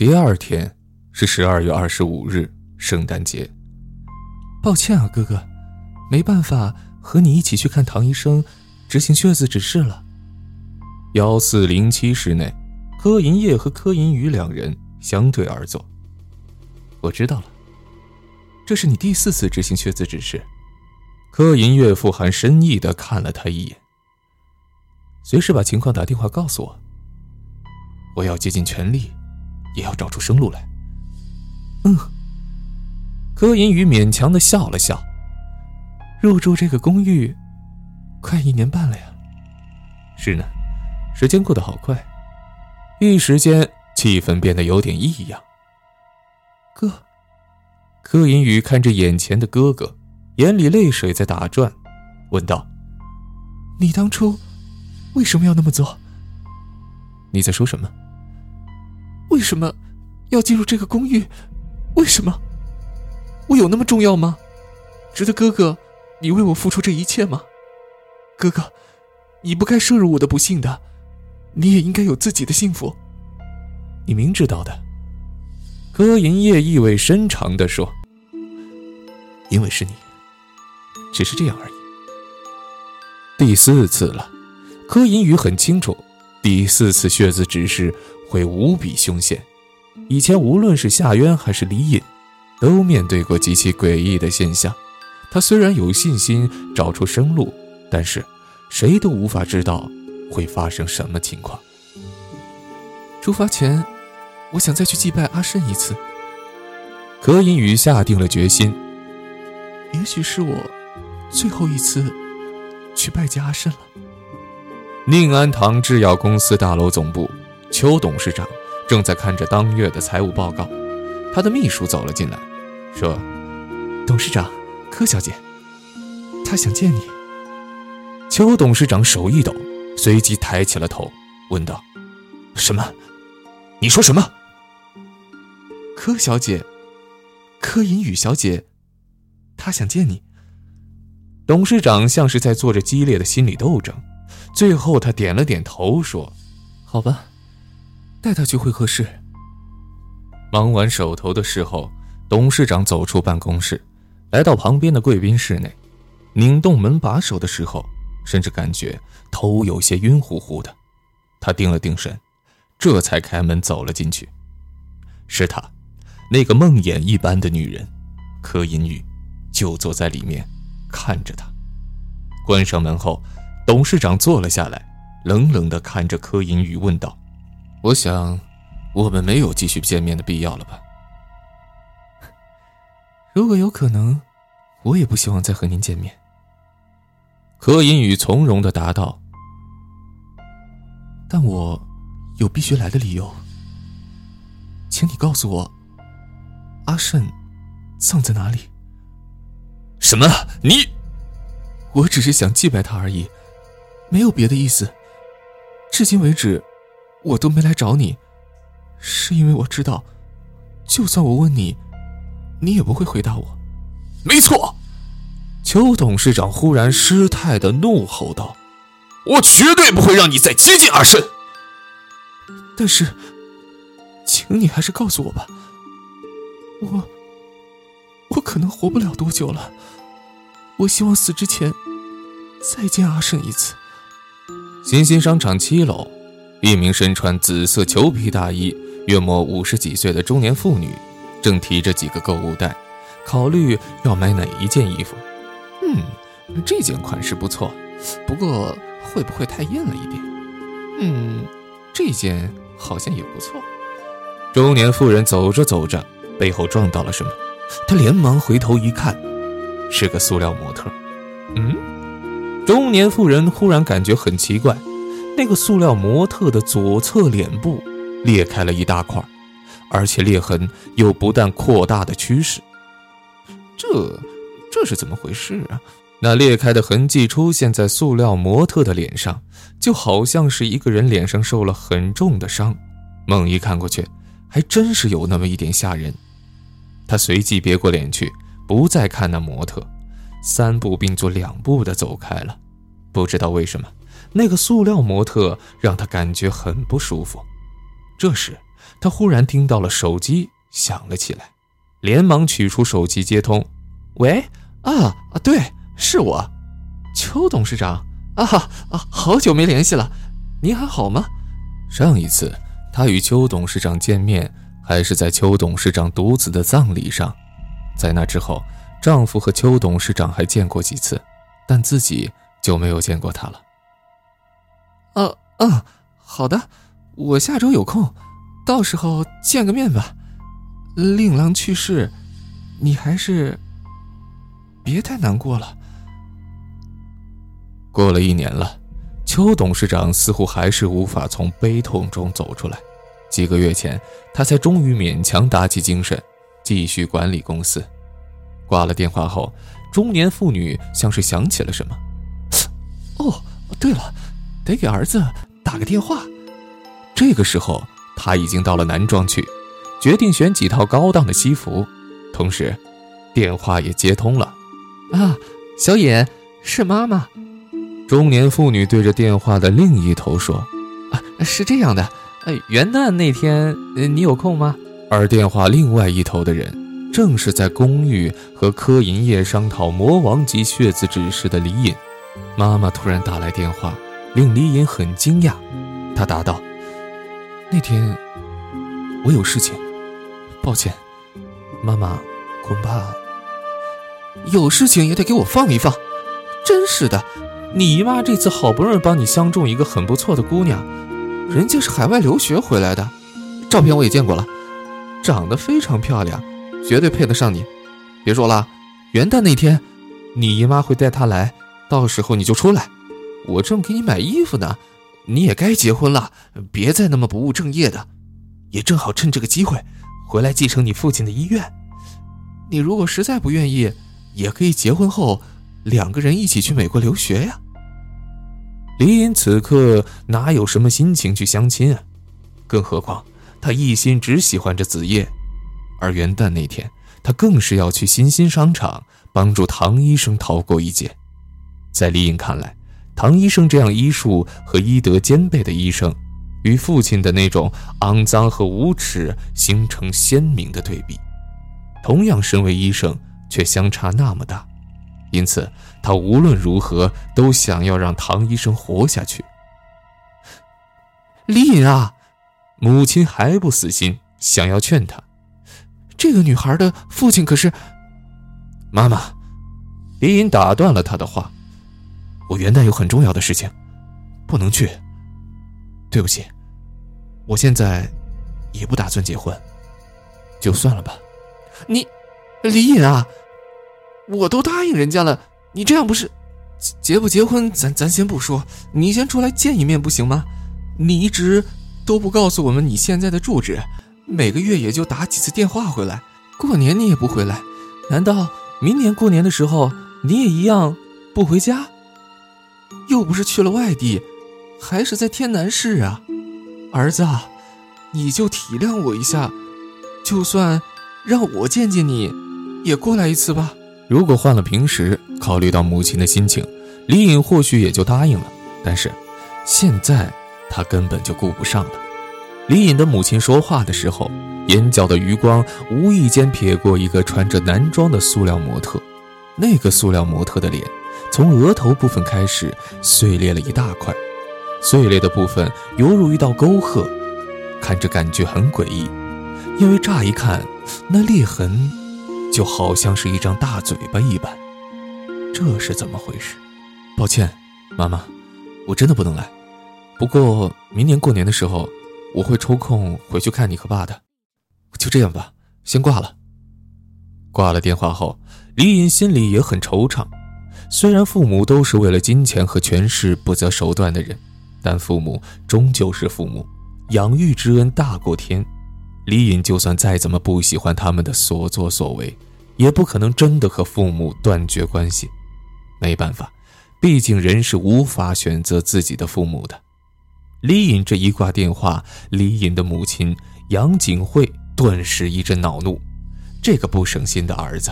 第二天是十二月二十五日，圣诞节。抱歉啊，哥哥，没办法和你一起去看唐医生，执行血字指示了。幺四零七室内，柯银叶和柯银宇两人相对而坐。我知道了，这是你第四次执行血字指示。柯银月富含深意的看了他一眼，随时把情况打电话告诉我。我要竭尽全力。也要找出生路来。嗯，柯银宇勉强的笑了笑。入住这个公寓，快一年半了呀。是呢，时间过得好快，一时间气氛变得有点异样。哥，柯银宇看着眼前的哥哥，眼里泪水在打转，问道：“你当初为什么要那么做？你在说什么？”为什么要进入这个公寓？为什么？我有那么重要吗？值得哥哥你为我付出这一切吗？哥哥，你不该摄入我的不幸的，你也应该有自己的幸福。你明知道的。柯银叶意味深长地说：“因为是你，只是这样而已。”第四次了，柯银宇很清楚，第四次血字指示。会无比凶险。以前无论是夏渊还是李隐，都面对过极其诡异的现象。他虽然有信心找出生路，但是谁都无法知道会发生什么情况。出发前，我想再去祭拜阿慎一次。柯隐宇下定了决心，也许是我最后一次去拜见阿慎了。宁安堂制药公司大楼总部。邱董事长正在看着当月的财务报告，他的秘书走了进来，说：“董事长，柯小姐，她想见你。”邱董事长手一抖，随即抬起了头，问道：“什么？你说什么？”柯小姐，柯银宇小姐，她想见你。董事长像是在做着激烈的心理斗争，最后他点了点头，说：“好吧。”带他去会客室。忙完手头的事后，董事长走出办公室，来到旁边的贵宾室内，拧动门把手的时候，甚至感觉头有些晕乎乎的。他定了定神，这才开门走了进去。是他，那个梦魇一般的女人，柯银玉，就坐在里面，看着他。关上门后，董事长坐了下来，冷冷地看着柯银宇，问道。我想，我们没有继续见面的必要了吧？如果有可能，我也不希望再和您见面。柯银宇从容的答道：“但我有必须来的理由，请你告诉我，阿慎葬在哪里？”什么？你？我只是想祭拜他而已，没有别的意思。至今为止。我都没来找你，是因为我知道，就算我问你，你也不会回答我。没错，邱董事长忽然失态的怒吼道：“我绝对不会让你再接近阿深。”但是，请你还是告诉我吧，我，我可能活不了多久了。我希望死之前再见阿胜一次。新兴商场七楼。一名身穿紫色裘皮大衣、约莫五十几岁的中年妇女，正提着几个购物袋，考虑要买哪一件衣服。嗯，这件款式不错，不过会不会太艳了一点？嗯，这件好像也不错。中年妇人走着走着，背后撞到了什么，她连忙回头一看，是个塑料模特。嗯，中年妇人忽然感觉很奇怪。那个塑料模特的左侧脸部裂开了一大块，而且裂痕有不断扩大的趋势。这这是怎么回事啊？那裂开的痕迹出现在塑料模特的脸上，就好像是一个人脸上受了很重的伤。猛一看过去，还真是有那么一点吓人。他随即别过脸去，不再看那模特，三步并作两步的走开了。不知道为什么。那个塑料模特让他感觉很不舒服。这时，他忽然听到了手机响了起来，连忙取出手机接通：“喂，啊啊，对，是我，邱董事长啊啊，好久没联系了，您还好吗？上一次他与邱董事长见面，还是在邱董事长独子的葬礼上，在那之后，丈夫和邱董事长还见过几次，但自己就没有见过他了。啊嗯，好的，我下周有空。”到时候见个面吧。令郎去世，你还是别太难过了。过了一年了，邱董事长似乎还是无法从悲痛中走出来。几个月前，他才终于勉强打起精神，继续管理公司。挂了电话后，中年妇女像是想起了什么：“哦，对了，得给儿子打个电话。”这个时候。他已经到了男装区，决定选几套高档的西服，同时，电话也接通了。啊，小野，是妈妈。中年妇女对着电话的另一头说：“啊，是这样的，呃，元旦那天，你有空吗？”而电话另外一头的人，正是在公寓和柯银叶商讨魔王级血字指示的李隐。妈妈突然打来电话，令李隐很惊讶。他答道。那天我有事情，抱歉，妈妈，恐怕有事情也得给我放一放。真是的，你姨妈这次好不容易帮你相中一个很不错的姑娘，人家是海外留学回来的，照片我也见过了，长得非常漂亮，绝对配得上你。别说了，元旦那天你姨妈会带她来，到时候你就出来，我正给你买衣服呢。你也该结婚了，别再那么不务正业的，也正好趁这个机会回来继承你父亲的医院。你如果实在不愿意，也可以结婚后两个人一起去美国留学呀。李隐此刻哪有什么心情去相亲啊？更何况他一心只喜欢着子夜，而元旦那天他更是要去新兴商场帮助唐医生逃过一劫。在李颖看来，唐医生这样医术和医德兼备的医生，与父亲的那种肮脏和无耻形成鲜明的对比。同样身为医生，却相差那么大，因此他无论如何都想要让唐医生活下去。李颖啊，母亲还不死心，想要劝他。这个女孩的父亲可是……妈妈，李隐打断了他的话。我元旦有很重要的事情，不能去。对不起，我现在也不打算结婚，就算了吧。你，李隐啊，我都答应人家了，你这样不是结不结婚？咱咱先不说，你先出来见一面不行吗？你一直都不告诉我们你现在的住址，每个月也就打几次电话回来，过年你也不回来，难道明年过年的时候你也一样不回家？又不是去了外地，还是在天南市啊，儿子，你就体谅我一下，就算让我见见你，也过来一次吧。如果换了平时，考虑到母亲的心情，李颖或许也就答应了。但是现在他根本就顾不上了。李颖的母亲说话的时候，眼角的余光无意间瞥过一个穿着男装的塑料模特，那个塑料模特的脸。从额头部分开始碎裂了一大块，碎裂的部分犹如一道沟壑，看着感觉很诡异。因为乍一看，那裂痕就好像是一张大嘴巴一般。这是怎么回事？抱歉，妈妈，我真的不能来。不过明年过年的时候，我会抽空回去看你和爸的。就这样吧，先挂了。挂了电话后，李隐心里也很惆怅。虽然父母都是为了金钱和权势不择手段的人，但父母终究是父母，养育之恩大过天。李隐就算再怎么不喜欢他们的所作所为，也不可能真的和父母断绝关系。没办法，毕竟人是无法选择自己的父母的。李隐这一挂电话，李隐的母亲杨景惠顿时一阵恼怒：这个不省心的儿子。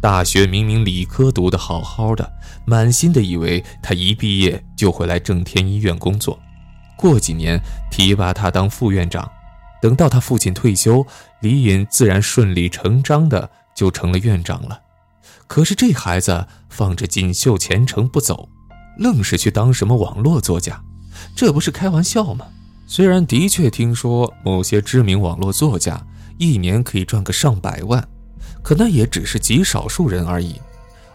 大学明明理科读得好好的，满心的以为他一毕业就会来正天医院工作，过几年提拔他当副院长，等到他父亲退休，李隐自然顺理成章的就成了院长了。可是这孩子放着锦绣前程不走，愣是去当什么网络作家，这不是开玩笑吗？虽然的确听说某些知名网络作家一年可以赚个上百万，可那也只是极少数人而已。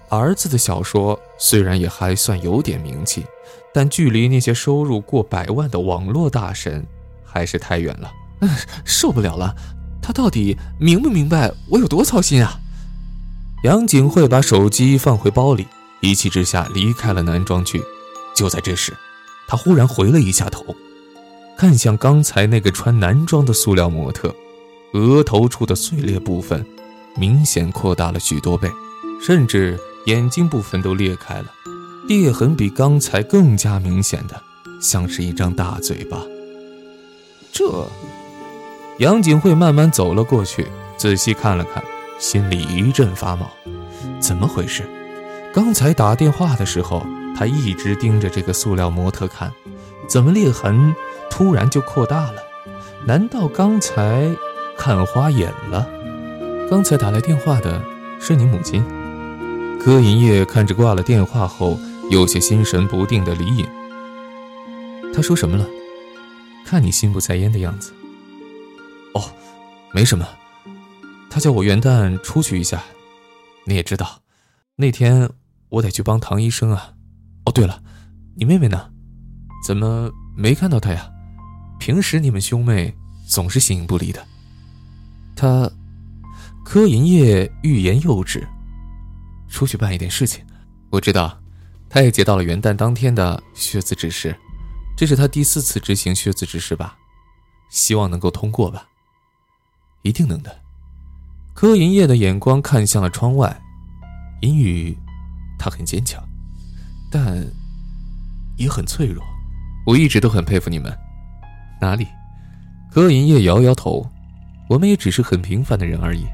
儿子的小说虽然也还算有点名气，但距离那些收入过百万的网络大神还是太远了。受不了了，他到底明不明白我有多操心啊？杨景惠把手机放回包里，一气之下离开了男装区。就在这时，他忽然回了一下头，看向刚才那个穿男装的塑料模特，额头处的碎裂部分明显扩大了许多倍，甚至眼睛部分都裂开了，裂痕比刚才更加明显的，像是一张大嘴巴。这，杨景惠慢慢走了过去，仔细看了看。心里一阵发毛，怎么回事？刚才打电话的时候，他一直盯着这个塑料模特看，怎么裂痕突然就扩大了？难道刚才看花眼了？刚才打来电话的是你母亲？柯银叶看着挂了电话后有些心神不定的李颖，他说什么了？看你心不在焉的样子。哦，没什么。他叫我元旦出去一下，你也知道，那天我得去帮唐医生啊。对了，你妹妹呢？怎么没看到她呀？平时你们兄妹总是形影不离的。他，柯银叶欲言又止，出去办一点事情。我知道，他也接到了元旦当天的血字指示，这是他第四次执行血字指示吧？希望能够通过吧？一定能的。柯银叶的眼光看向了窗外，阴雨，他很坚强，但也很脆弱。我一直都很佩服你们。哪里？柯银叶摇摇头。我们也只是很平凡的人而已。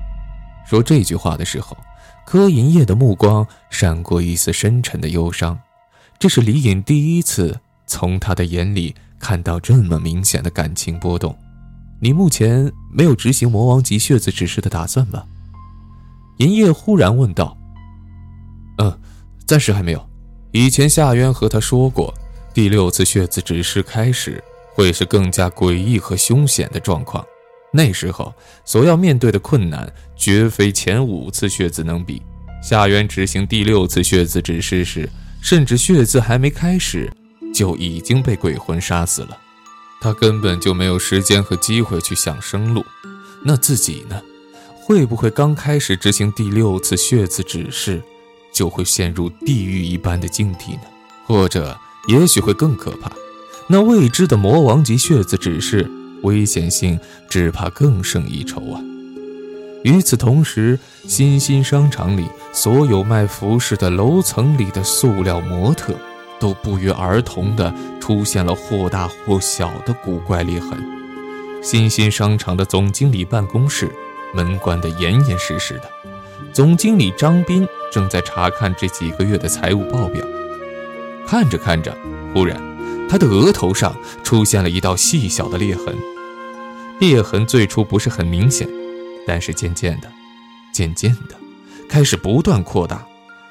说这句话的时候，柯银叶的目光闪过一丝深沉的忧伤。这是李隐第一次从他的眼里看到这么明显的感情波动。你目前没有执行魔王级血字指示的打算吧？银叶忽然问道。嗯，暂时还没有。以前夏渊和他说过，第六次血字指示开始会是更加诡异和凶险的状况，那时候所要面对的困难绝非前五次血字能比。夏渊执行第六次血字指示时，甚至血字还没开始，就已经被鬼魂杀死了。他根本就没有时间和机会去想生路，那自己呢？会不会刚开始执行第六次血字指示，就会陷入地狱一般的境地呢？或者，也许会更可怕？那未知的魔王级血字指示，危险性只怕更胜一筹啊！与此同时，新兴商场里所有卖服饰的楼层里的塑料模特。都不约而同地出现了或大或小的古怪裂痕。新兴商场的总经理办公室门关得严严实实的，总经理张斌正在查看这几个月的财务报表。看着看着，忽然他的额头上出现了一道细小的裂痕。裂痕最初不是很明显，但是渐渐的、渐渐的，开始不断扩大，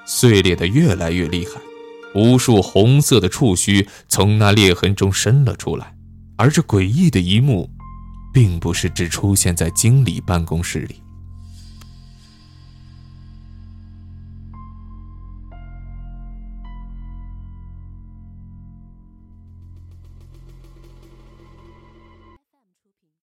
碎裂的越来越厉害。无数红色的触须从那裂痕中伸了出来，而这诡异的一幕，并不是只出现在经理办公室里。